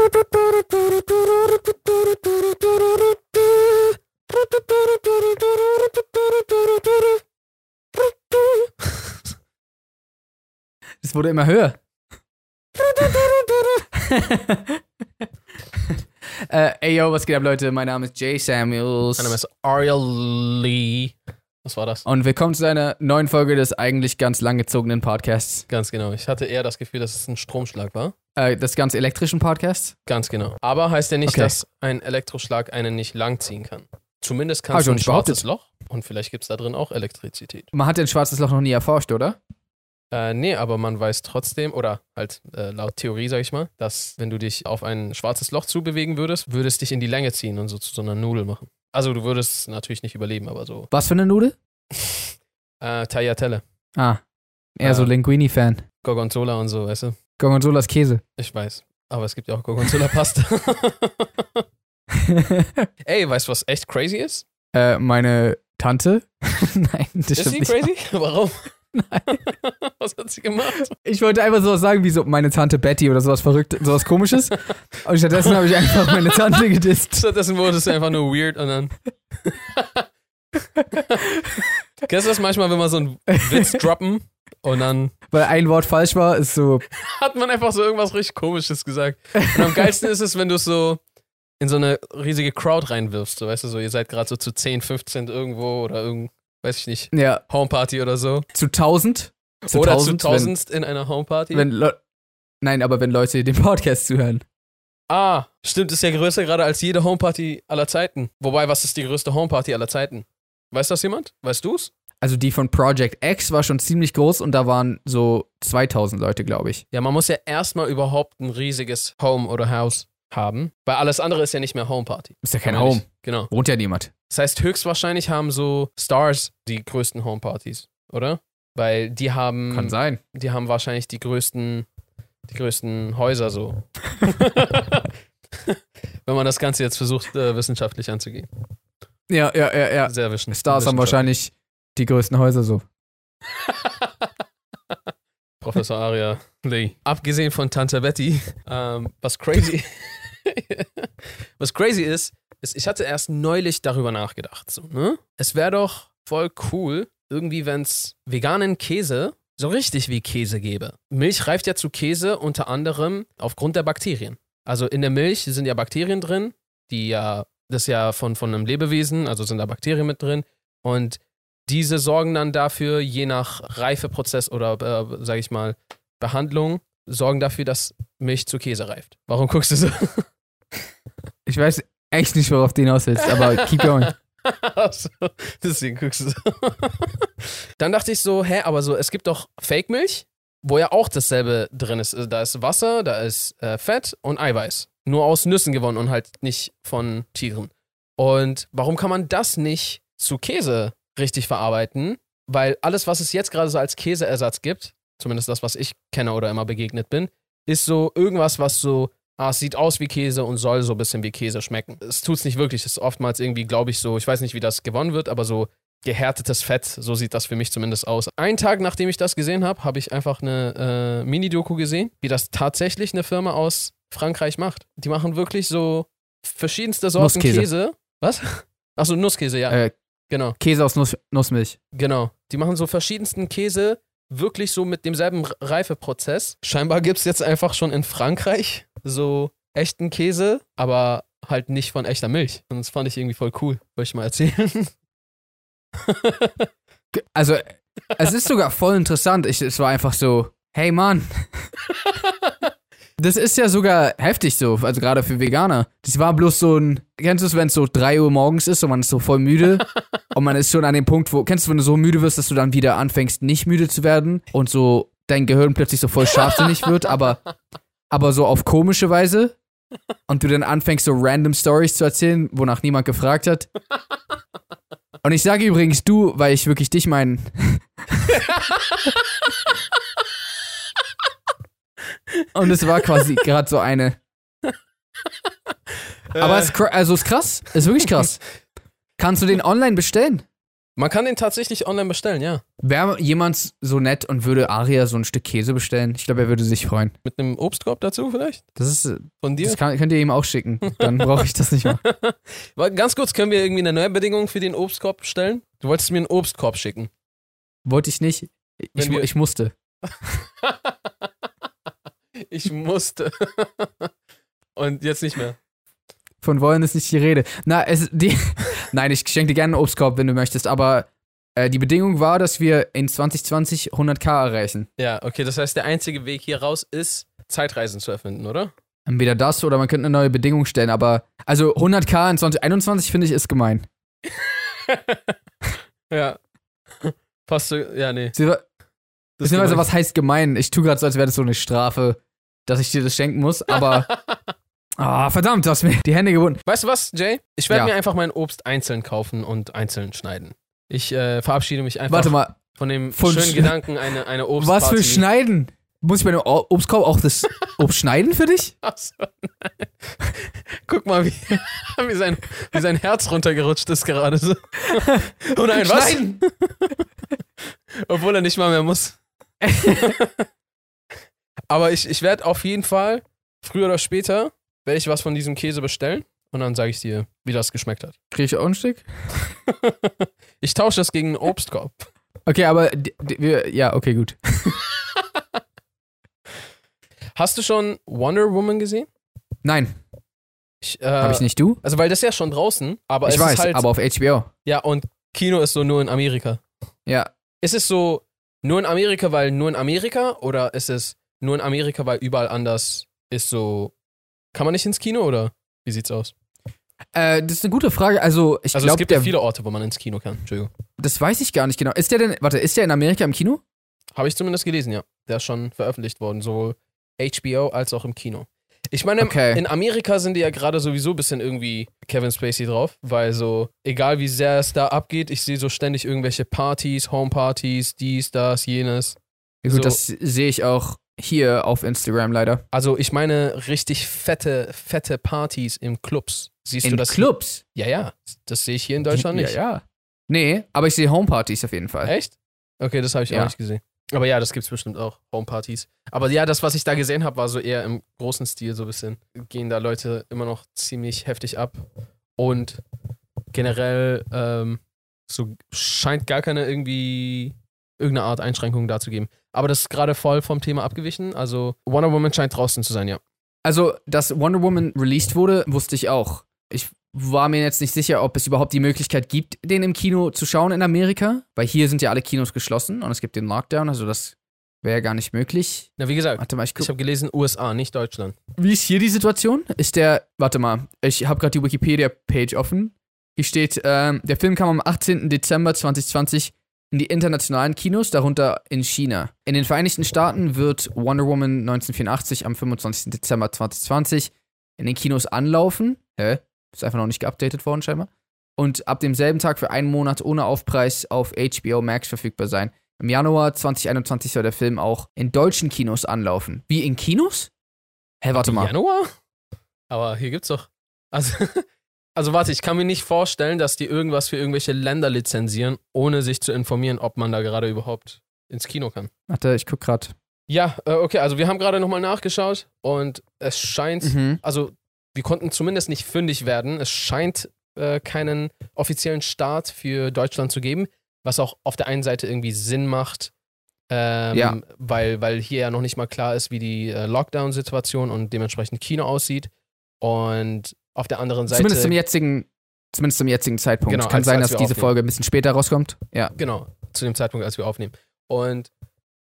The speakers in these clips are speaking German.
Es wurde immer höher. äh, ey, yo, was geht ab, Leute? Mein Name ist Jay Samuels. Mein Name ist Ariel Lee. Was war das? Und willkommen zu einer neuen Folge des eigentlich ganz langgezogenen Podcasts. Ganz genau. Ich hatte eher das Gefühl, dass es ein Stromschlag war. Äh, des ganz elektrischen Podcasts. Ganz genau. Aber heißt ja nicht, Okay. dass ein Elektroschlag einen nicht langziehen kann. Zumindest Hab kannst du auch ein nicht schwarzes. Loch und vielleicht gibt es da drin auch Elektrizität. Man hat ja ein schwarzes Loch noch nie erforscht, oder? Äh, nee, aber man weiß trotzdem, oder halt äh, laut Theorie, sag ich mal, dass wenn du dich auf ein schwarzes Loch zubewegen würdest, würde es dich in die Länge ziehen und so zu so einer Nudel machen. Also du würdest natürlich nicht überleben, aber so. Was für eine Nudel? Äh, Tagliatelle, Ah, eher Äh. so Linguini-Fan. Gorgonzola und so, weißt du? Gorgonzolas Käse. Ich weiß. Aber es gibt ja auch Gorgonzola-Pasta. Ey, weißt du, was echt crazy ist? äh, meine Tante? Nein, das Ist stimmt sie nicht. crazy? Warum? Nein. was hat sie gemacht? Ich wollte einfach sowas sagen wie so meine Tante Betty oder sowas verrückt, sowas komisches. Und stattdessen habe ich einfach meine Tante gedisst. Stattdessen wurde es einfach nur weird und dann. Kennst du das manchmal, wenn man so einen Witz droppen und dann Weil ein Wort falsch war, ist so, hat man einfach so irgendwas richtig Komisches gesagt. Und am geilsten ist es, wenn du es so in so eine riesige Crowd reinwirfst. So, weißt du, so, ihr seid gerade so zu 10, 15 irgendwo oder irgend, weiß ich nicht, ja, Homeparty oder so. zu 1000. Zu oder 1000, zu tausendst in einer Homeparty. Wenn, Le Nein, aber wenn Leute den Podcast zuhören. ah, stimmt, ist ja größer gerade als jede Homeparty aller Zeiten. Wobei, was ist die größte Homeparty aller Zeiten? Weiß das jemand? Weißt du's? Also die von Project X war schon ziemlich groß und da waren so 2000 Leute, glaube ich. Ja, man muss ja erstmal überhaupt ein riesiges Home oder Haus haben, weil alles andere ist ja nicht mehr Homeparty. Ist ja kein. Home. Genau. Wohnt ja niemand. Das heißt, höchstwahrscheinlich haben so Stars die größten Homepartys, oder? Weil die haben, Kann sein. die haben wahrscheinlich die größten, die größten Häuser so. Wenn man das Ganze jetzt versucht, äh, wissenschaftlich anzugehen. Ja, ja, ja, ja. Sehr wischen Stars haben wahrscheinlich die größten Häuser so. Professor Aria Lee. Abgesehen von Tante Betty, ähm, was crazy, was crazy ist, ist, ich hatte erst neulich darüber nachgedacht. So, ne? Es wäre doch voll cool, irgendwie, wenn es veganen Käse so richtig wie Käse gäbe. Milch reift ja zu Käse unter anderem aufgrund der Bakterien. Also in der Milch sind ja Bakterien drin, die ja, das ist ja von, von einem Lebewesen, also sind da Bakterien mit drin. Und diese sorgen dann dafür, je nach Reifeprozess oder, äh, sag ich mal, Behandlung, sorgen dafür, dass Milch zu Käse reift. Warum guckst du so? Ich weiß echt nicht, worauf du hinaus willst, aber keep going. So, deswegen guckst du so. Dann dachte ich so, hä, aber so, es gibt doch Fake-Milch, wo ja auch dasselbe drin ist. Da ist Wasser, da ist äh, Fett und Eiweiß. Nur aus Nüssen gewonnen und halt nicht von Tieren. Und warum kann man das nicht zu Käse richtig verarbeiten? Weil alles, was es jetzt gerade so als Käseersatz gibt, zumindest das, was ich kenne oder immer begegnet bin, ist so irgendwas, was so, ah, es sieht aus wie Käse und soll so ein bisschen wie Käse schmecken. Es tut's nicht wirklich. Es ist oftmals irgendwie, glaube ich, so, ich weiß nicht, wie das gewonnen wird, aber so gehärtetes Fett, so sieht das für mich zumindest aus. Einen Tag, nachdem ich das gesehen habe, habe ich einfach eine äh, Mini-Doku gesehen, wie das tatsächlich eine Firma aus Frankreich macht. Die machen wirklich so verschiedenste Sorten Nusskäse. Käse. Was? Achso, Nusskäse, ja. Äh, Genau. Käse aus Nuss Nussmilch. Genau. Die machen so verschiedensten Käse, wirklich so mit demselben Reifeprozess. Scheinbar gibt es jetzt einfach schon in Frankreich so echten Käse, aber halt nicht von echter Milch. Und das fand ich irgendwie voll cool. Wollte ich mal erzählen. Also, es ist sogar voll interessant. Ich, es war einfach so, hey Mann. Das ist ja sogar heftig so, also gerade für Veganer. Das war bloß so ein, kennst du es, wenn es so 3 Uhr morgens ist und man ist so voll müde und man ist schon an dem Punkt, wo, kennst du, wenn du so müde wirst, dass du dann wieder anfängst, nicht müde zu werden und so dein Gehirn plötzlich so voll scharfsinnig wird, aber, aber so auf komische Weise und du dann anfängst so random Stories zu erzählen, wonach niemand gefragt hat. Und ich sage übrigens du, weil ich wirklich dich meine. Und es war quasi gerade so eine. Aber es also ist krass. Ist wirklich krass. Kannst du den online bestellen? Man kann den tatsächlich online bestellen, ja. Wäre jemand so nett und würde Aria so ein Stück Käse bestellen? Ich glaube, er würde sich freuen. Mit einem Obstkorb dazu vielleicht? Das ist, äh, Von dir? das kann, könnt ihr ihm auch schicken. Dann brauche ich das nicht mehr. Ganz kurz, können wir irgendwie eine neue Bedingung für den Obstkorb stellen? Du wolltest mir einen Obstkorb schicken. Wollte ich nicht. Ich, wir- ich musste. ich musste. Und jetzt nicht mehr. Von wollen ist nicht die Rede. Na, es, die, nein, ich schenke dir gerne einen Obstkorb, wenn du möchtest, aber äh, die Bedingung war, dass wir in 2020 100k erreichen. Ja, okay, das heißt, der einzige Weg hier raus ist, Zeitreisen zu erfinden, oder? Entweder das oder man könnte eine neue Bedingung stellen, aber also 100k in 2021 finde ich ist gemein. Ja. Passt so, ja, nee. Beziehungsweise, was heißt gemein? Ich tue gerade so, als wäre das so eine Strafe, dass ich dir das schenken muss, aber. Ah, verdammt, du hast mir die Hände gebunden. Weißt du was, Jay? Ich werde Ja. mir einfach mein Obst einzeln kaufen und einzeln schneiden. Ich äh, verabschiede mich einfach Warte mal, von dem Von schönen Sch- Gedanken, eine, eine Obstparty. was für Schneiden? Muss ich bei dem O- Obstkorb auch das Obst schneiden für dich? Achso, nein. Guck mal, wie, wie, sein, wie sein Herz runtergerutscht ist gerade so. Oh nein, was? Schneiden! Obwohl er nicht mal mehr muss. Aber ich, ich werde auf jeden Fall, früher oder später, werde ich was von diesem Käse bestellen und dann sage ich dir, wie das geschmeckt hat. Krieg ich auch ein Stück? Ich tausche das gegen einen Obstkorb. Okay, aber wir, ja, okay, gut. Hast du schon Wonder Woman gesehen? Nein, Ich, äh, habe ich nicht. Du? Also, weil das ist ja schon draußen, aber ich es weiß, ist halt. aber auf HBO. ja, und Kino ist so nur in Amerika. Ja, Ist es so nur in Amerika, weil nur in Amerika oder ist es nur in Amerika, weil überall anders ist so. Kann man nicht ins Kino oder wie sieht's aus? äh, das ist eine gute Frage. Also, ich Also es glaube, gibt ja viele Orte, wo man ins Kino kann. Entschuldigung. das weiß ich gar nicht genau. Ist der denn, warte, ist der in Amerika im Kino? Habe ich zumindest gelesen, ja. Der ist schon veröffentlicht worden, sowohl HBO als auch im Kino. Ich meine, Okay. in Amerika sind die ja gerade sowieso ein bisschen irgendwie Kevin Spacey drauf, weil so, egal wie sehr es da abgeht, ich sehe so ständig irgendwelche Partys, Homepartys, dies, das, jenes. Ja, gut, So- das sehe ich auch hier auf Instagram leider. Also ich meine richtig fette, fette Partys im Clubs. Siehst in du das? Clubs? Ja, ja. Das sehe ich hier in Deutschland nicht. Ja, ja. Nee, aber ich sehe Homepartys auf jeden Fall. Echt? Okay, das habe ich Ja. auch nicht gesehen. Aber ja, das gibt's bestimmt auch, Homepartys. Aber ja, das, was ich da gesehen habe, war so eher im großen Stil so ein bisschen. Gehen da Leute immer noch ziemlich heftig ab. Und generell ähm, so scheint gar keine irgendwie irgendeine Art Einschränkung da zu geben. Aber das ist gerade voll vom Thema abgewichen. Also Wonder Woman scheint draußen zu sein, ja. Also, dass Wonder Woman released wurde, wusste ich auch. Ich war mir jetzt nicht sicher, ob es überhaupt die Möglichkeit gibt, den im Kino zu schauen in Amerika, weil hier sind ja alle Kinos geschlossen und es gibt den Lockdown, also das wäre ja gar nicht möglich. Na, wie gesagt, Warte mal, ich ich habe gelesen USA, nicht Deutschland. Wie ist hier die Situation? Ist der, warte mal, ich habe gerade die Wikipedia-Page offen. Hier steht, ähm, der Film kam am 18. Dezember 2020 in die internationalen Kinos, darunter in China. In den Vereinigten Staaten wird Wonder Woman 1984 am 25. Dezember 2020 in den Kinos anlaufen. Hä? Ist einfach noch nicht geupdatet worden, scheinbar. Und ab demselben Tag für einen Monat ohne Aufpreis auf HBO Max verfügbar sein. Im Januar 2021 soll der Film auch in deutschen Kinos anlaufen. Wie in Kinos? Hä, warte Im mal. Januar? Aber hier gibt's doch. Also, also warte, ich kann mir nicht vorstellen, dass die irgendwas für irgendwelche Länder lizenzieren, ohne sich zu informieren, ob man da gerade überhaupt ins Kino kann. Warte, ich guck grad. Ja, äh, okay, also wir haben gerade nochmal nachgeschaut und es scheint, Mhm. also wir konnten zumindest nicht fündig werden. Es scheint äh, keinen offiziellen Start für Deutschland zu geben, was auch auf der einen Seite irgendwie Sinn macht, ähm, Ja. weil, weil hier ja noch nicht mal klar ist, wie die äh, Lockdown-Situation und dementsprechend Kino aussieht. Und auf der anderen Seite. Zumindest zum jetzigen, zumindest zum jetzigen Zeitpunkt. Genau, Kann als- sein, als dass diese aufnehmen. Folge ein bisschen später rauskommt. Ja. Genau, zu dem Zeitpunkt, als wir aufnehmen. Und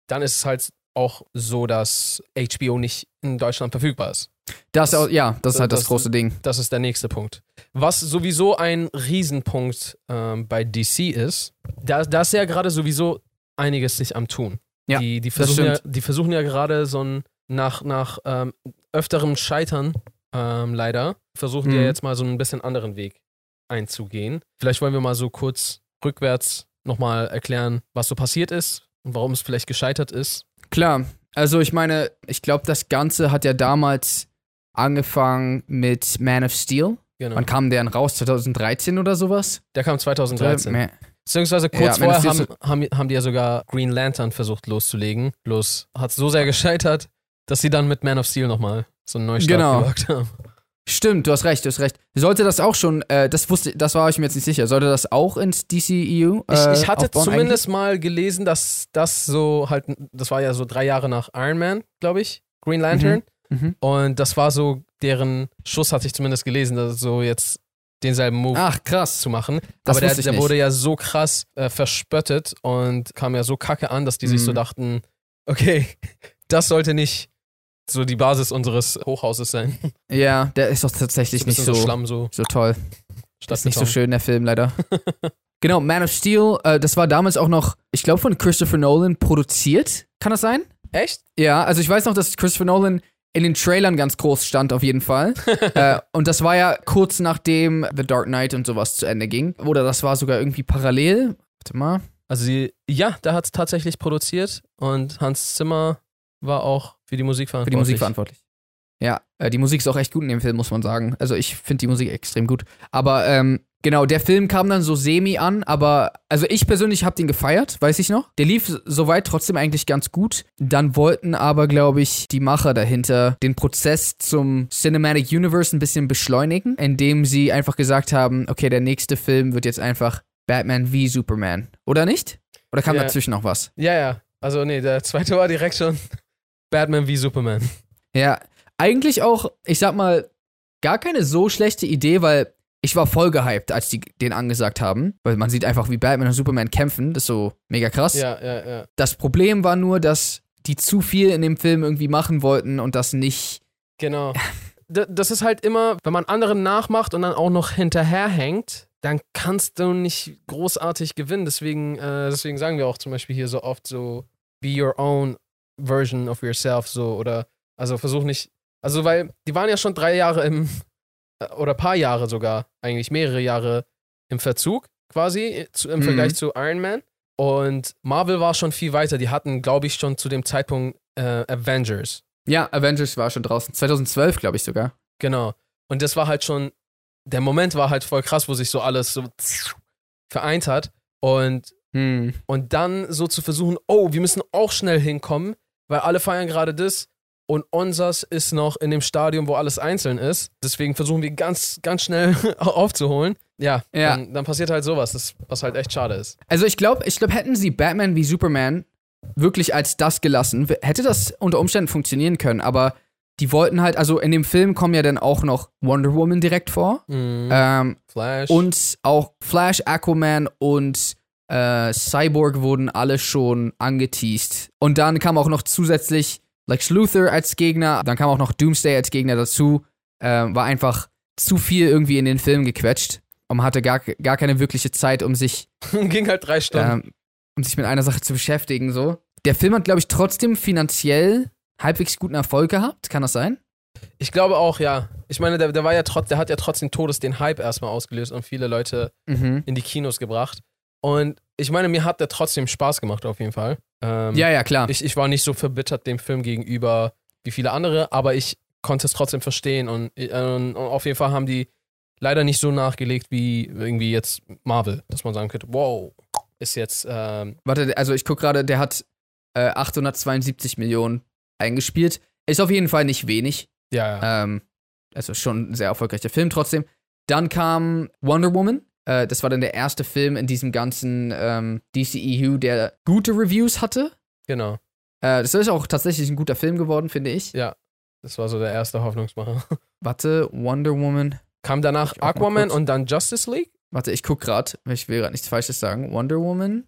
dann ist es halt auch so, dass HBO nicht in Deutschland verfügbar ist. Das, Das- ja, das ist halt das, das- große Ding. Das ist der nächste Punkt. Was sowieso ein Riesenpunkt ähm, bei DC ist, da, da ist ja gerade sowieso einiges sich am Tun. Ja, die, die, versuchen ja, die versuchen ja gerade so ein, nach, nach ähm, öfterem Scheitern, ähm, leider, versuchen ja Mhm. jetzt mal so ein bisschen anderen Weg einzugehen. Vielleicht wollen wir mal so kurz rückwärts nochmal erklären, was so passiert ist und warum es vielleicht gescheitert ist. Klar. Also ich meine, ich glaube, das Ganze hat ja damals angefangen mit Man of Steel. Genau. Wann kam der denn raus? 2013 oder sowas? Der kam 2013. Mehr- Beziehungsweise kurz Ja, vorher haben, haben, haben die ja sogar Green Lantern versucht loszulegen. Bloß hat so sehr gescheitert, dass sie dann mit Man of Steel nochmal so einen Neustart Genau. gewagt haben. Stimmt, du hast recht, du hast recht. Sollte das auch schon, äh, das wusste, das war ich mir jetzt nicht sicher. Sollte das auch ins DCEU? Ich, Äh, ich hatte aufbauen zumindest mal gelesen, dass das so halt, das war ja so drei Jahre nach Iron Man, glaube ich, Green Lantern. eigentlich? Mhm. Und das war so deren Schuss, hatte ich zumindest gelesen, dass so jetzt denselben Move Ach, krass. zu machen. Das Aber der, ich der wurde ja so krass äh, verspöttet und kam ja so kacke an, dass die sich Mhm. so dachten, okay, das sollte nicht so die Basis unseres Hochhauses sein. Ja, der ist doch tatsächlich ein nicht so, so Schlamm so so toll. Ist nicht so schön, der Film, leider. genau, Man of Steel, äh, das war damals auch noch, ich glaube, von Christopher Nolan produziert. Kann das sein? Echt? Ja, also ich weiß noch, dass Christopher Nolan in den Trailern ganz groß stand, auf jeden Fall. äh, und das war ja kurz nachdem The Dark Knight und sowas zu Ende ging. Oder das war sogar irgendwie parallel. Warte mal. Also sie, ja, der hat es tatsächlich produziert und Hans Zimmer war auch für die Musik Für verantwortlich. die Musik verantwortlich. Ja, äh, die Musik ist auch echt gut in dem Film, muss man sagen. Also ich finde die Musik extrem gut. Aber ähm, genau, der Film kam dann so semi an, aber also ich persönlich habe den gefeiert, weiß ich noch. Der lief soweit trotzdem eigentlich ganz gut. Dann wollten aber, glaube ich, die Macher dahinter den Prozess zum Cinematic Universe ein bisschen beschleunigen, indem sie einfach gesagt haben, okay, der nächste Film wird jetzt einfach Batman wie Superman. Oder nicht? Oder kam Ja. dazwischen noch was? Ja, ja. Also nee, der zweite war direkt schon Batman wie Superman. Ja, eigentlich auch, ich sag mal, gar keine so schlechte Idee, weil ich war voll gehypt, als die den angesagt haben, weil man sieht einfach, wie Batman und Superman kämpfen, das ist so mega krass. Ja, ja, ja. Das Problem war nur, dass die zu viel in dem Film irgendwie machen wollten und das nicht. Genau. Das ist halt immer, wenn man anderen nachmacht und dann auch noch hinterherhängt, dann kannst du nicht großartig gewinnen. Deswegen, äh, deswegen sagen wir auch zum Beispiel hier so oft so, be your own version of yourself, so, oder, also versuch nicht, also, weil die waren ja schon drei Jahre im, äh, oder paar Jahre sogar, eigentlich mehrere Jahre im Verzug, quasi, äh, zu, im Mhm. Vergleich zu Iron Man. Und Marvel war schon viel weiter. Die hatten, glaube ich, schon zu dem Zeitpunkt äh, Avengers. Ja, Avengers war schon draußen. 2012, glaube ich sogar. Genau. Und das war halt schon, der Moment war halt voll krass, wo sich so alles so vereint hat. Und, Hm. und dann so zu versuchen, oh, wir müssen auch schnell hinkommen, weil alle feiern gerade das. Und unsers ist noch in dem Stadium, wo alles einzeln ist. Deswegen versuchen wir ganz, ganz schnell aufzuholen. Ja, Ja. Dann, dann passiert halt sowas, das, was halt echt schade ist. Also ich glaube, ich glaube, hätten sie Batman wie Superman wirklich als das gelassen, hätte das unter Umständen funktionieren können, aber die wollten halt, also in dem Film kommen ja dann auch noch Wonder Woman direkt vor. Mhm. Ähm, Flash. Und auch Flash, Aquaman und äh, Cyborg wurden alle schon angeteased. Und dann kam auch noch zusätzlich Lex Luthor als Gegner, dann kam auch noch Doomsday als Gegner dazu. Ähm, war einfach zu viel irgendwie in den Film gequetscht. Und hatte gar, gar keine wirkliche Zeit, um sich, ging halt drei Stunden. ähm, um sich mit einer Sache zu beschäftigen. So. Der Film hat, glaube ich, trotzdem finanziell halbwegs guten Erfolg gehabt. Kann das sein? Ich glaube auch, ja. Ich meine, der, der war ja trotz, der hat ja trotzdem Todes den Hype erstmal ausgelöst und viele Leute Mhm. in die Kinos gebracht. Und ich meine, mir hat der trotzdem Spaß gemacht, auf jeden Fall. Ähm, Ja, ja, klar. ich, ich war nicht so verbittert dem Film gegenüber wie viele andere, aber ich konnte es trotzdem verstehen und, äh, und auf jeden Fall haben die leider nicht so nachgelegt wie irgendwie jetzt Marvel, dass man sagen könnte, wow, ist jetzt, ähm, Warte, also ich gucke gerade, der hat äh, 872 Millionen eingespielt. Ist auf jeden Fall nicht wenig. ja, ja. Ähm, also schon ein sehr erfolgreicher Film trotzdem. Dann kam Wonder Woman. Äh, das war dann der erste Film in diesem ganzen ähm, DCEU, der gute Reviews hatte. genau. Äh, das ist auch tatsächlich ein guter Film geworden, finde ich. Ja. Das war so der erste Hoffnungsmacher. Warte, Wonder Woman. Kam danach Aquaman und dann Justice League? Warte, ich guck gerade. Ich will gerade nichts Falsches sagen. Wonder Woman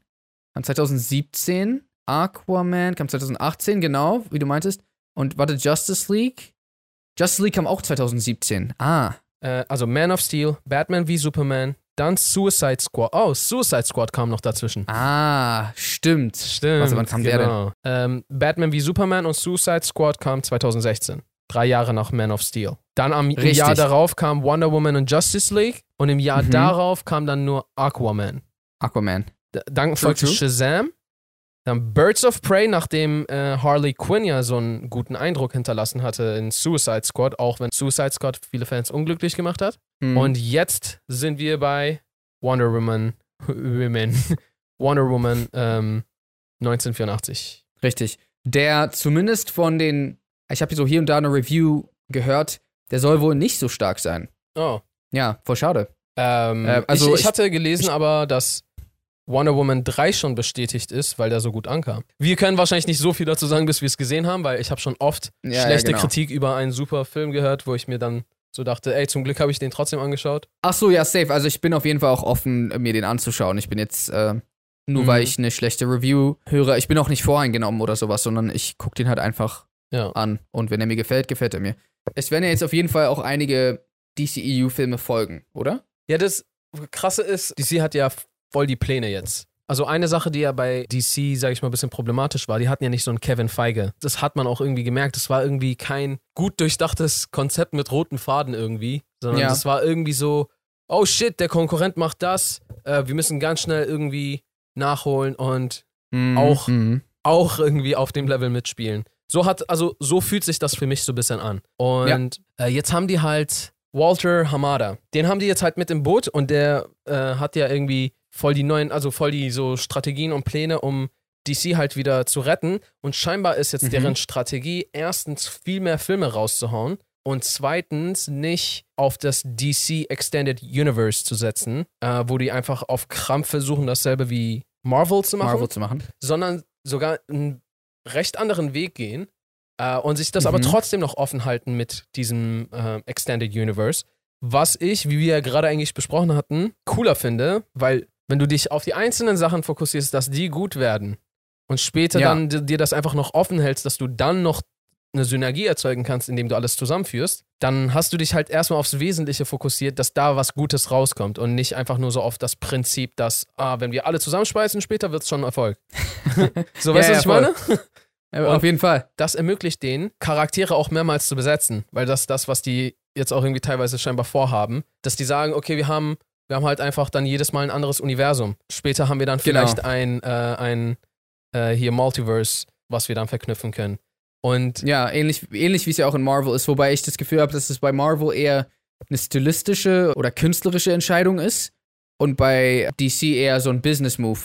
kam 2017. Aquaman kam 2018, genau, wie du meintest. Und warte, Justice League? Justice League kam auch 2017. Ah. Äh, also Man of Steel, Batman wie Superman, dann Suicide Squad. Oh, Suicide Squad kam noch dazwischen. Ah, stimmt. Stimmt. Warte, wann kam der denn? genau. Ähm, Batman wie Superman und Suicide Squad kam 2016. Drei Jahre nach Man of Steel. Dann am im Richtig. Jahr darauf kam Wonder Woman und Justice League. Und im Jahr Mhm. darauf kam dann nur Aquaman. Aquaman. D dann folgte. Shazam. Dann Birds of Prey, nachdem äh, Harley Quinn ja so einen guten Eindruck hinterlassen hatte in Suicide Squad, auch wenn Suicide Squad viele Fans unglücklich gemacht hat. Hm. Und jetzt sind wir bei Wonder Woman Women. Wonder Woman ähm, 1984. Richtig. Der zumindest von den, ich habe so hier und da eine Review gehört, der soll wohl nicht so stark sein. Oh. Ja, voll schade. Ähm, Äh, also ich, ich ich- hatte gelesen aber, dass Wonder Woman 3 schon bestätigt ist, weil der so gut ankam. Wir können wahrscheinlich nicht so viel dazu sagen, bis wir es gesehen haben, weil ich habe schon oft Ja, ja, schlechte genau. Kritik über einen super Film gehört, wo ich mir dann so dachte, ey, zum Glück habe ich den trotzdem angeschaut. Ach so, ja, safe. Also ich bin auf jeden Fall auch offen, mir den anzuschauen. Ich bin jetzt, äh, nur Mhm. weil ich eine schlechte Review höre, ich bin auch nicht voreingenommen oder sowas, sondern ich gucke den halt einfach Ja. an. Und wenn er mir gefällt, gefällt er mir. Es werden ja jetzt auf jeden Fall auch einige DCEU-Filme folgen, oder? Ja, das Krasse ist, DC hat ja voll die Pläne jetzt. Also eine Sache, die ja bei DC, sag ich mal, ein bisschen problematisch war, die hatten ja nicht so einen Kevin Feige. Das hat man auch irgendwie gemerkt. Das war irgendwie kein gut durchdachtes Konzept mit roten Faden irgendwie, sondern Ja. das war irgendwie so, oh shit, der Konkurrent macht das, äh, wir müssen ganz schnell irgendwie nachholen und Auch. Mhm. auch irgendwie auf dem Level mitspielen. So hat, also so fühlt sich das für mich so ein bisschen an. Und äh, jetzt haben die halt Walter Hamada. Den haben die jetzt halt mit im Boot und der äh, hat ja irgendwie voll die neuen, also voll die so Strategien und Pläne, um DC halt wieder zu retten. Und scheinbar ist jetzt Mhm. deren Strategie, erstens viel mehr Filme rauszuhauen und zweitens nicht auf das DC Extended Universe zu setzen, äh, wo die einfach auf Krampf versuchen, dasselbe wie Marvel zu machen Marvel zu machen. sondern sogar einen recht anderen Weg gehen äh, und sich das aber Mhm. trotzdem noch offen halten mit diesem äh, Extended Universe. Was ich, wie wir ja gerade eigentlich besprochen hatten, cooler finde, weil wenn du dich auf die einzelnen Sachen fokussierst, dass die gut werden und später Ja. dann di- dir das einfach noch offen hältst, dass du dann noch eine Synergie erzeugen kannst, indem du alles zusammenführst, dann hast du dich halt erstmal aufs Wesentliche fokussiert, dass da was Gutes rauskommt und nicht einfach nur so auf das Prinzip, dass, ah, wenn wir alle zusammenspeisen, später wird es schon ein Erfolg. so, weißt du, Ja, was ich voll. meine? Ja, auf jeden Fall. Das ermöglicht denen, Charaktere auch mehrmals zu besetzen, weil das das, was die jetzt auch irgendwie teilweise scheinbar vorhaben, dass die sagen, okay, wir haben, wir haben halt einfach dann jedes Mal ein anderes Universum. Später haben wir dann Genau. vielleicht ein, äh, ein äh, hier Multiverse, was wir dann verknüpfen können. Und Ja, ähnlich, ähnlich wie es ja auch in Marvel ist, wobei ich das Gefühl habe, dass es bei Marvel eher eine stilistische oder künstlerische Entscheidung ist und bei DC eher so ein Business-Move.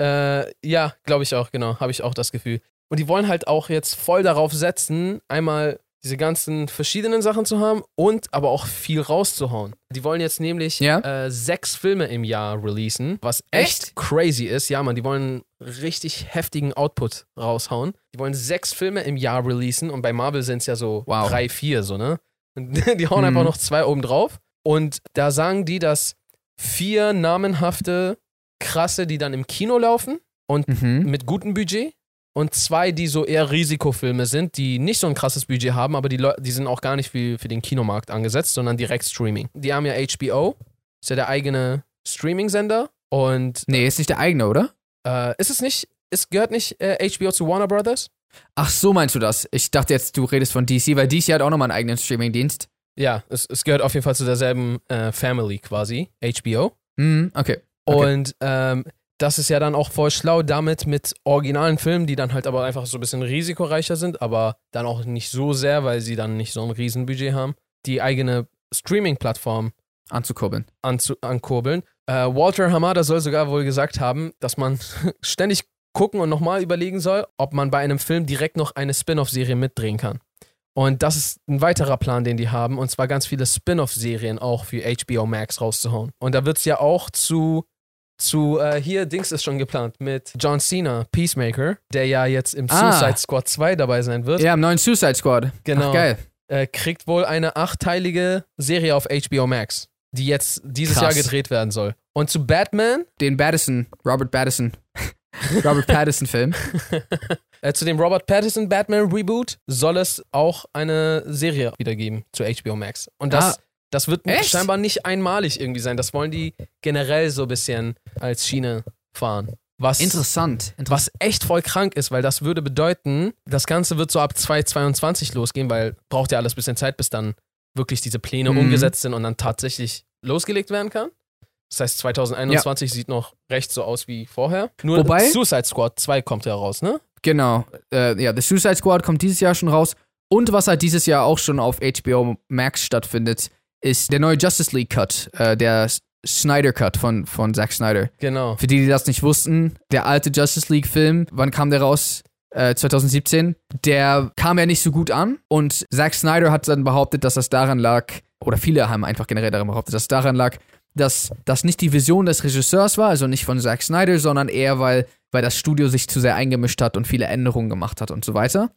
Äh, ja, glaube ich auch, genau. Habe ich auch das Gefühl. Und die wollen halt auch jetzt voll darauf setzen, einmal diese ganzen verschiedenen Sachen zu haben und aber auch viel rauszuhauen. Die wollen jetzt nämlich Ja? äh, sechs Filme im Jahr releasen, was echt, Echt? crazy ist. Ja, man, die wollen richtig heftigen Output raushauen. Die wollen sechs Filme im Jahr releasen und bei Marvel sind es ja so Wow. drei, vier, so, ne? Und die hauen Mhm. einfach noch zwei oben drauf. Und da sagen die, dass vier namenhafte, krasse, die dann im Kino laufen und Mhm. mit gutem Budget und zwei, die so eher Risikofilme sind, die nicht so ein krasses Budget haben, aber die, Leu die sind auch gar nicht für, für den Kinomarkt angesetzt, sondern direkt Streaming. Die haben ja HBO, ist ja der eigene Streaming-Sender und Nee, ist nicht der eigene, oder? äh, ist es nicht, es gehört nicht äh, HBO zu Warner Brothers? Ach, so meinst du das? Ich dachte jetzt, du redest von DC, weil DC hat auch nochmal einen eigenen Streaming-Dienst. Ja, es, es gehört auf jeden Fall zu derselben äh, Family quasi, HBO. Mhm, okay. Okay. Und ähm, das ist ja dann auch voll schlau, damit mit originalen Filmen, die dann halt aber einfach so ein bisschen risikoreicher sind, aber dann auch nicht so sehr, weil sie dann nicht so ein Riesenbudget haben, die eigene Streaming-Plattform Anzukurbeln. anzu ankurbeln. Äh, Walter Hamada soll sogar wohl gesagt haben, dass man ständig gucken und nochmal überlegen soll, ob man bei einem Film direkt noch eine Spin-off-Serie mitdrehen kann. Und das ist ein weiterer Plan, den die haben, und zwar ganz viele Spin-off-Serien auch für HBO Max rauszuhauen. Und da wird es ja auch zu, zu äh, hier, Dings ist schon geplant, mit John Cena, Peacemaker, der ja jetzt im Ah. Suicide Squad 2 dabei sein wird, Ja, im neuen Suicide Squad. Genau. Ach, geil. äh, kriegt wohl eine achtteilige Serie auf HBO Max, die jetzt dieses Krass. Jahr gedreht werden soll. Und zu Batman, Den Battison, Robert Battison. Robert Pattinson-Film. äh, zu dem Robert Pattinson Batman Reboot, soll es auch eine Serie wieder geben zu HBO Max. Und das, Ah. Das wird Echt? scheinbar nicht einmalig irgendwie sein. Das wollen die generell so ein bisschen als Schiene fahren. Was, Interessant. Was echt voll krank ist, weil das würde bedeuten, das Ganze wird so ab 2022 losgehen, weil braucht ja alles ein bisschen Zeit, bis dann wirklich diese Pläne Mhm. umgesetzt sind und dann tatsächlich losgelegt werden kann. Das heißt, 2021 sieht noch recht so aus wie vorher. Nur Wobei- Suicide Squad 2 kommt ja raus, ne? Genau. Äh, ja, The Suicide Squad kommt dieses Jahr schon raus. Und was halt dieses Jahr auch schon auf HBO Max stattfindet, ist der neue Justice League Cut, äh, der Snyder Cut von, von Zack Snyder. Genau. Für die, die das nicht wussten, der alte Justice League Film, wann kam der raus? Äh, 2017. Der kam ja nicht so gut an und Zack Snyder hat dann behauptet, dass das daran lag, oder viele haben einfach generell daran behauptet, dass es daran lag, dass das nicht die Vision des Regisseurs war, also nicht von Zack Snyder, sondern eher, weil, weil das Studio sich zu sehr eingemischt hat und viele Änderungen gemacht hat und so weiter.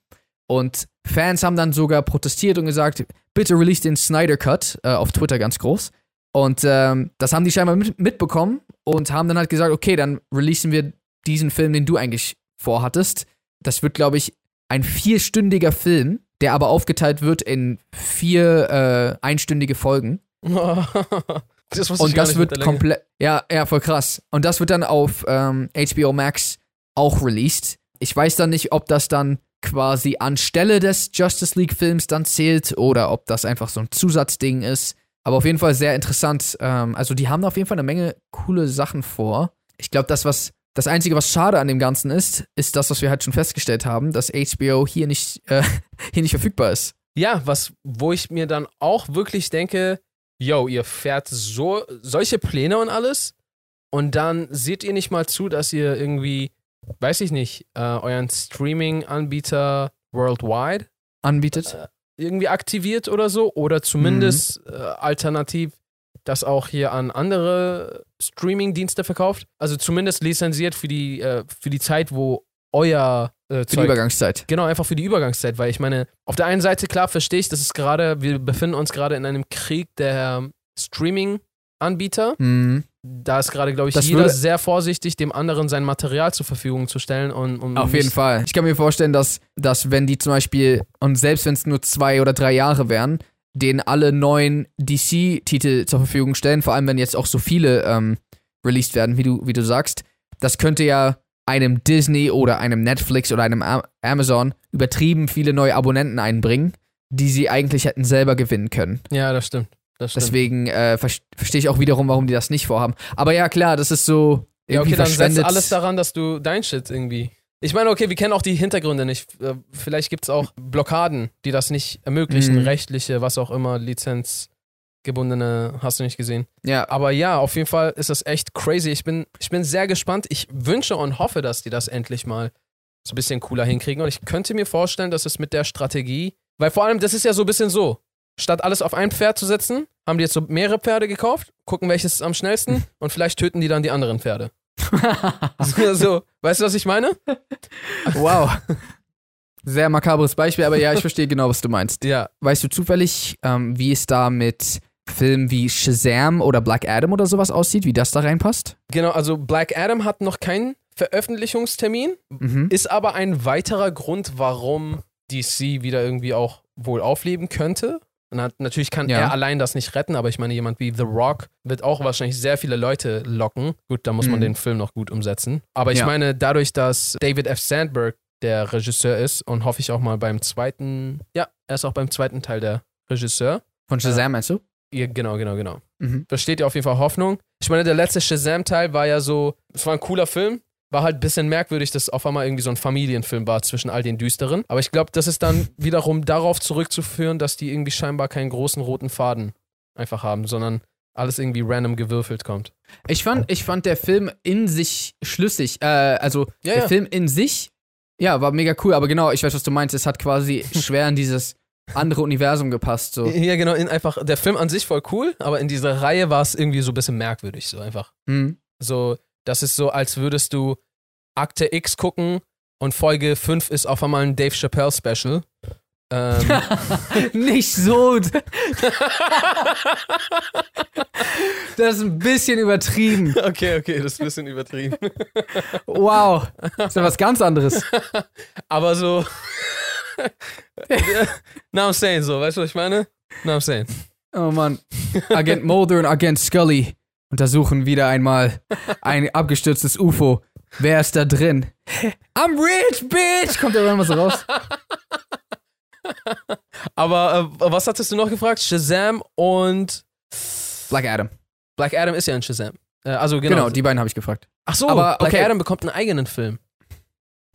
Und Fans haben dann sogar protestiert und gesagt, bitte release den Snyder Cut, äh, auf Twitter ganz groß. Und ähm, das haben die scheinbar mit, mitbekommen und haben dann halt gesagt, okay, dann releasen wir diesen Film, den du eigentlich vorhattest. Das wird, glaube ich, ein vierstündiger Film, der aber aufgeteilt wird in vier äh, einstündige Folgen. das Und das wird komplett, ja, ja, voll krass. Und das wird dann auf ähm, HBO Max auch released. Ich weiß dann nicht, ob das dann quasi anstelle des Justice League Films dann zählt oder ob das einfach so ein Zusatzding ist. Aber auf jeden Fall sehr interessant. Ähm, also die haben auf jeden Fall eine Menge coole Sachen vor. Ich glaube, das was das einzige, was schade an dem Ganzen ist, ist das, was wir halt schon festgestellt haben, dass HBO hier nicht äh, hier nicht verfügbar ist. Ja, was, wo ich mir dann auch wirklich denke, yo, ihr fährt so, solche Pläne und alles und dann seht ihr nicht mal zu, dass ihr irgendwie, weiß ich nicht, äh, euren Streaming-Anbieter worldwide Anbietet. irgendwie aktiviert oder so oder zumindest äh, alternativ das auch hier an andere Streaming-Dienste verkauft. Also zumindest lizenziert für die, äh, für die Zeit, wo euer äh, für die Übergangszeit. Genau, einfach für die Übergangszeit, weil ich meine, auf der einen Seite, klar, verstehe ich, das ist gerade, wir befinden uns gerade in einem Krieg der Streaming-Anbieter. Mhm. Da ist gerade, glaube ich, Das jeder sehr vorsichtig, dem anderen sein Material zur Verfügung zu stellen. Und, um Auf jeden Fall. Ich kann mir vorstellen, dass, dass wenn die zum Beispiel, und selbst wenn es nur zwei oder drei Jahre wären, denen alle neuen DC-Titel zur Verfügung stellen, vor allem wenn jetzt auch so viele ähm, released werden, wie du, wie du sagst, das könnte ja einem Disney oder einem Netflix oder einem Am Amazon übertrieben viele neue Abonnenten einbringen, die sie eigentlich hätten selber gewinnen können. Ja, das stimmt. Deswegen äh, ver verstehe ich auch wiederum, warum die das nicht vorhaben. Aber ja, klar, das ist so ja, irgendwie okay, dann setzt alles daran, dass du dein Shit irgendwie. Ich meine, okay, wir kennen auch die Hintergründe nicht. Äh, Vielleicht gibt es auch Blockaden, die das nicht ermöglichen, Mhm. rechtliche, was auch immer, lizenzgebundene, hast du nicht gesehen. ja, Aber ja, auf jeden Fall ist das echt crazy. Ich bin, ich bin sehr gespannt. Ich wünsche und hoffe, dass die das endlich mal so ein bisschen cooler hinkriegen. Und ich könnte mir vorstellen, dass es mit der Strategie, weil vor allem, das ist ja so ein bisschen so. Statt alles auf ein Pferd zu setzen, haben die jetzt so mehrere Pferde gekauft, gucken, welches ist am schnellsten und vielleicht töten die dann die anderen Pferde. so, weißt du, was ich meine? Wow. Sehr makabres Beispiel, aber ja, ich verstehe genau, was du meinst. Ja. Weißt du zufällig, ähm, wie es da mit Filmen wie Shazam oder Black Adam oder sowas aussieht, wie das da reinpasst? Genau, also Black Adam hat noch keinen Veröffentlichungstermin, Mhm. ist aber ein weiterer Grund, warum DC wieder irgendwie auch wohl aufleben könnte. Natürlich kann Ja. er allein das nicht retten, aber ich meine, jemand wie The Rock wird auch wahrscheinlich sehr viele Leute locken. Gut, da muss man Mhm. den Film noch gut umsetzen. Aber ich Ja. meine, dadurch, dass David F. Sandberg der Regisseur ist und hoffe ich auch mal beim zweiten, ja, er ist auch beim zweiten Teil der Regisseur. Von Shazam, meinst du? Ja, genau, genau, genau. Mhm. Da steht ja auf jeden Fall Hoffnung. Ich meine, der letzte Shazam-Teil war ja so, es war ein cooler Film, war halt ein bisschen merkwürdig, dass auf einmal irgendwie so ein Familienfilm war zwischen all den Düsteren. Aber ich glaube, das ist dann wiederum darauf zurückzuführen, dass die irgendwie scheinbar keinen großen roten Faden einfach haben, sondern alles irgendwie random gewürfelt kommt. Ich fand, ich fand der Film in sich schlüssig. Äh, also Ja, der ja. Film in sich, ja, war mega cool, aber genau, ich weiß, was du meinst. Es hat quasi schwer in dieses andere Universum gepasst. So. Ja, genau, in einfach, der Film an sich voll cool, aber in dieser Reihe war es irgendwie so ein bisschen merkwürdig, so einfach. Mhm. So, das ist so, als würdest du Akte X gucken und Folge 5 ist auf einmal ein Dave Chappelle Special. Ähm, Nicht so. das ist ein bisschen übertrieben. okay, okay, das ist ein bisschen übertrieben. Wow. Das ist ja was ganz anderes. Aber so. Now I'm saying so, weißt du, was ich meine? Now I'm saying. Oh Mann. Agent Mulder und Agent Scully untersuchen wieder einmal ein abgestürztes UFO. Wer ist da drin? I'm rich, bitch! Kommt da immer so raus. Aber äh, was hattest du noch gefragt? Shazam und Black Adam. Black Adam ist ja in Shazam. Äh, also genau. Genau, die beiden habe ich gefragt. Ach so, aber Black okay. Adam bekommt einen eigenen Film.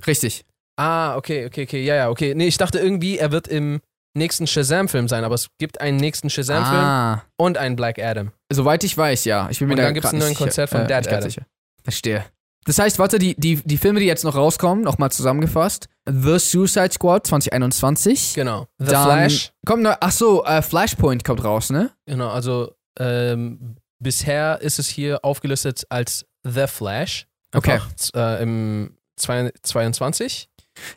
Richtig. Ah, okay, okay, okay, ja, ja, okay. Nee, ich dachte irgendwie, er wird im nächsten Shazam-Film sein, aber es gibt einen nächsten Shazam-Film Ah, und einen Black Adam. soweit ich weiß, ja. Ich bin mir Und da dann einen neuen nicht sicher- Konzert von äh, Dead ganz Adam. sicher. Verstehe. Das heißt, warte, die, die, die Filme, die jetzt noch rauskommen, nochmal zusammengefasst. The Suicide Squad 2021. Genau. The Dann Flash. Kommt noch, ach so, äh, Flashpoint kommt raus, ne? Genau, also ähm, bisher ist es hier aufgelistet als The Flash. Okay. Einfach, Äh, Im 22.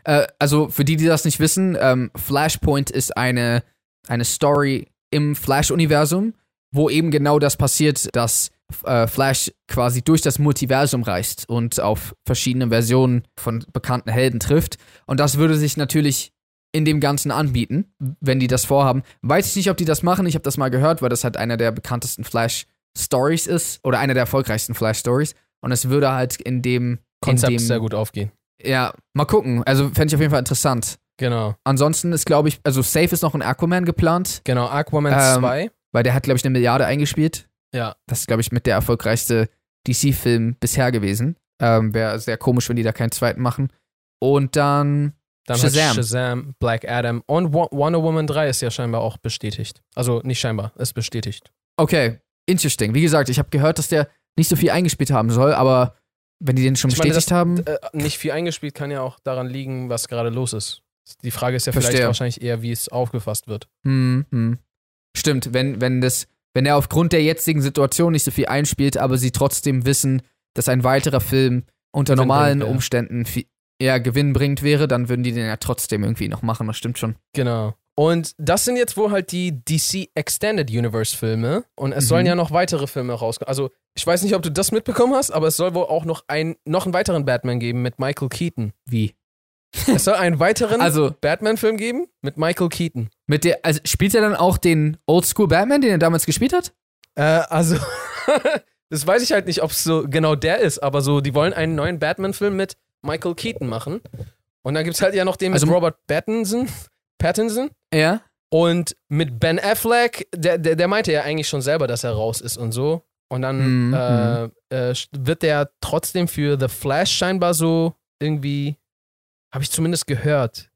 Äh, also für die, die das nicht wissen, ähm, Flashpoint ist eine, eine Story im Flash-Universum, wo eben genau das passiert, dass äh, Flash quasi durch das Multiversum reist und auf verschiedene Versionen von bekannten Helden trifft. Und das würde sich natürlich in dem Ganzen anbieten, wenn die das vorhaben. Weiß ich nicht, ob die das machen. Ich habe das mal gehört, weil das halt einer der bekanntesten Flash-Stories ist oder einer der erfolgreichsten Flash-Stories. Und es würde halt in dem Konzept in dem, sehr gut aufgehen. Ja, mal gucken. Also fände ich auf jeden Fall interessant. Genau. Ansonsten ist, glaube ich, also safe ist noch ein Aquaman geplant, Genau, Aquaman Ähm, 2. weil der hat, glaube ich, eine Milliarde eingespielt. Ja. Das ist, glaube ich, mit der erfolgreichste DC-Film bisher gewesen. Ähm, Wäre sehr komisch, wenn die da keinen zweiten machen. Und dann Dann Shazam. Shazam, Black Adam und Wo- Wonder Woman 3 ist ja scheinbar auch bestätigt. Also nicht scheinbar, ist bestätigt. Okay, interesting. Wie gesagt, ich habe gehört, dass der nicht so viel eingespielt haben soll, aber wenn die den schon Ich meine, bestätigt haben. Äh, nicht viel eingespielt kann ja auch daran liegen, was gerade los ist. Die Frage ist ja vielleicht Verstehe. wahrscheinlich eher, wie es aufgefasst wird. Hm, hm. Stimmt, wenn, wenn das, wenn er aufgrund der jetzigen Situation nicht so viel einspielt, aber sie trotzdem wissen, dass ein weiterer Film unter Gewinn normalen bringt. Umständen viel, eher Gewinn bringt wäre, dann würden die den ja trotzdem irgendwie noch machen, das stimmt schon. Genau. Und das sind jetzt wohl halt die DC Extended Universe Filme. Und es Mhm. sollen ja noch weitere Filme rauskommen. Also, ich weiß nicht, ob du das mitbekommen hast, aber es soll wohl auch noch, ein, noch einen weiteren Batman geben mit Michael Keaton. Wie? Es soll einen weiteren Also, Batman-Film geben mit Michael Keaton. mit der, also spielt er dann auch den Oldschool Batman, den er damals gespielt hat? Äh, also, das weiß ich halt nicht, ob es so genau der ist, aber so, die wollen einen neuen Batman-Film mit Michael Keaton machen. Und dann gibt es halt ja noch den mit Also- Robert Pattinson. Pattinson. Ja. Und mit Ben Affleck, der, der, der meinte ja eigentlich schon selber, dass er raus ist und so. Und dann Mhm, äh, äh, wird der trotzdem für The Flash scheinbar so irgendwie, habe ich zumindest gehört,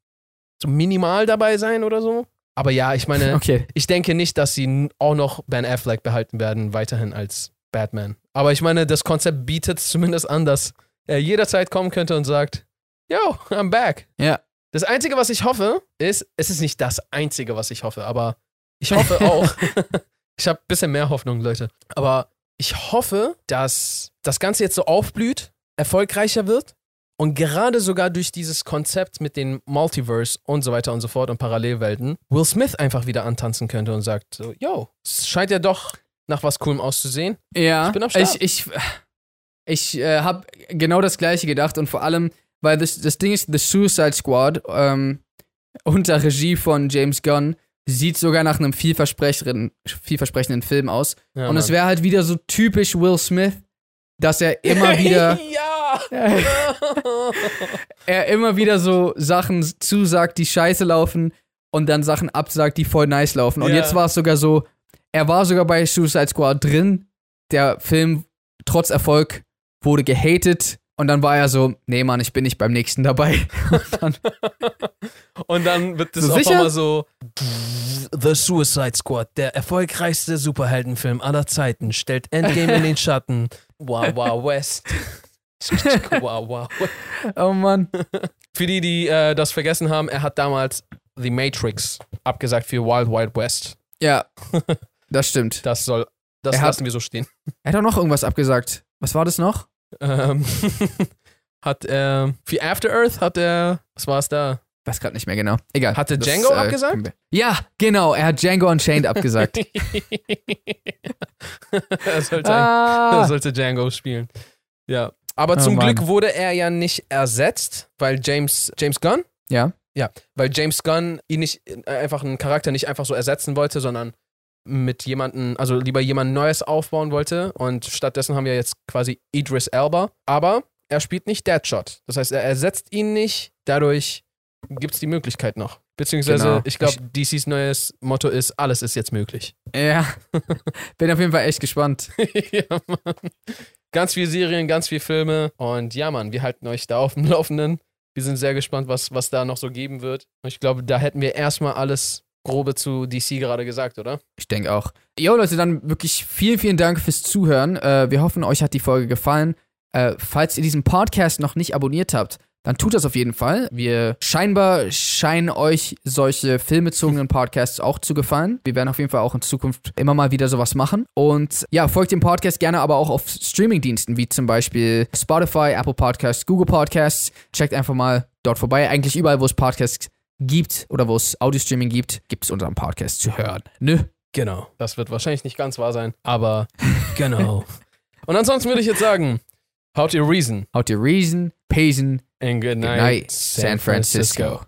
so minimal dabei sein oder so. Aber ja, ich meine, Okay. ich denke nicht, dass sie auch noch Ben Affleck behalten werden, weiterhin als Batman. Aber ich meine, das Konzept bietet es zumindest an, dass er jederzeit kommen könnte und sagt, yo, I'm back. Ja. Das Einzige, was ich hoffe, ist, es ist nicht das Einzige, was ich hoffe, aber ich hoffe auch, ich habe ein bisschen mehr Hoffnung, Leute, aber ich hoffe, dass das Ganze jetzt so aufblüht, erfolgreicher wird und gerade sogar durch dieses Konzept mit den Multiverse und so weiter und so fort und Parallelwelten Will Smith einfach wieder antanzen könnte und sagt so, yo, es scheint ja doch nach was Coolem auszusehen. Ja, Ich bin am Start. ich, ich, ich äh, habe genau das gleiche gedacht und vor allem, weil das, das Ding ist, The Suicide Squad ähm, unter Regie von James Gunn sieht sogar nach einem vielversprechenden, vielversprechenden Film aus. Ja, und es Mann. wäre halt wieder so typisch Will Smith, dass er immer wieder, ja! er immer wieder so Sachen zusagt, die scheiße laufen und dann Sachen absagt, die voll nice laufen. Und Ja. jetzt war es sogar so, er war sogar bei Suicide Squad drin. Der Film, trotz Erfolg, wurde gehatet. Und dann war er so, nee, Mann, ich bin nicht beim nächsten dabei. Und dann, Und dann wird das So sicher? einmal so The Suicide Squad, der erfolgreichste Superheldenfilm aller Zeiten, stellt Endgame in den Schatten. Wow, wow, West. wow, wow. oh Mann. Für die, die äh, das vergessen haben, er hat damals The Matrix abgesagt für Wild Wild West. Ja, das stimmt. Das soll, das Er hat- lassen wir so stehen. Er hat auch noch irgendwas abgesagt. Was war das noch? Ähm, hat er, für After Earth hat er, was war es da? Weiß gerade nicht mehr genau. Egal. Hatte Das, Django äh, abgesagt? Ja, genau. Er hat Django Unchained abgesagt. er, sollte, er ah, sollte Django spielen. Ja. Aber Oh zum Mann. Glück wurde er ja nicht ersetzt, weil James, James Gunn, ja. weil James Gunn ihn nicht äh, einfach einen Charakter nicht einfach so ersetzen wollte, sondern mit jemandem, also lieber jemand Neues aufbauen wollte. Und stattdessen haben wir jetzt quasi Idris Elba. Aber er spielt nicht Deadshot. Das heißt, er ersetzt ihn nicht. Dadurch gibt es die Möglichkeit noch. Beziehungsweise, Genau. ich glaube, DCs neues Motto ist, alles ist jetzt möglich. Ja. Bin auf jeden Fall echt gespannt. ja, Mann. Ganz viel Serien, ganz viel Filme. Und ja, Mann, wir halten euch da auf dem Laufenden. Wir sind sehr gespannt, was, was da noch so geben wird. Und ich glaube, da hätten wir erstmal alles Grobe zu DC gerade gesagt, oder? Ich denke auch. Jo, Leute, dann wirklich vielen, vielen Dank fürs Zuhören. Äh, wir hoffen, euch hat die Folge gefallen. Äh, falls ihr diesen Podcast noch nicht abonniert habt, dann tut das auf jeden Fall. Wir scheinbar scheinen euch solche filmbezogenen Podcasts auch zu gefallen. Wir werden auf jeden Fall auch in Zukunft immer mal wieder sowas machen. Und ja, folgt dem Podcast gerne aber auch auf Streamingdiensten wie zum Beispiel Spotify, Apple Podcasts, Google Podcasts. Checkt einfach mal dort vorbei. Eigentlich überall, wo es Podcasts gibt oder wo es Audio-Streaming gibt, gibt es unseren Podcast zu hören. Ne? Genau. Das wird wahrscheinlich nicht ganz wahr sein, aber genau. Und ansonsten würde ich jetzt sagen, how to reason How to reason, Payson, and good good night, night, San Francisco.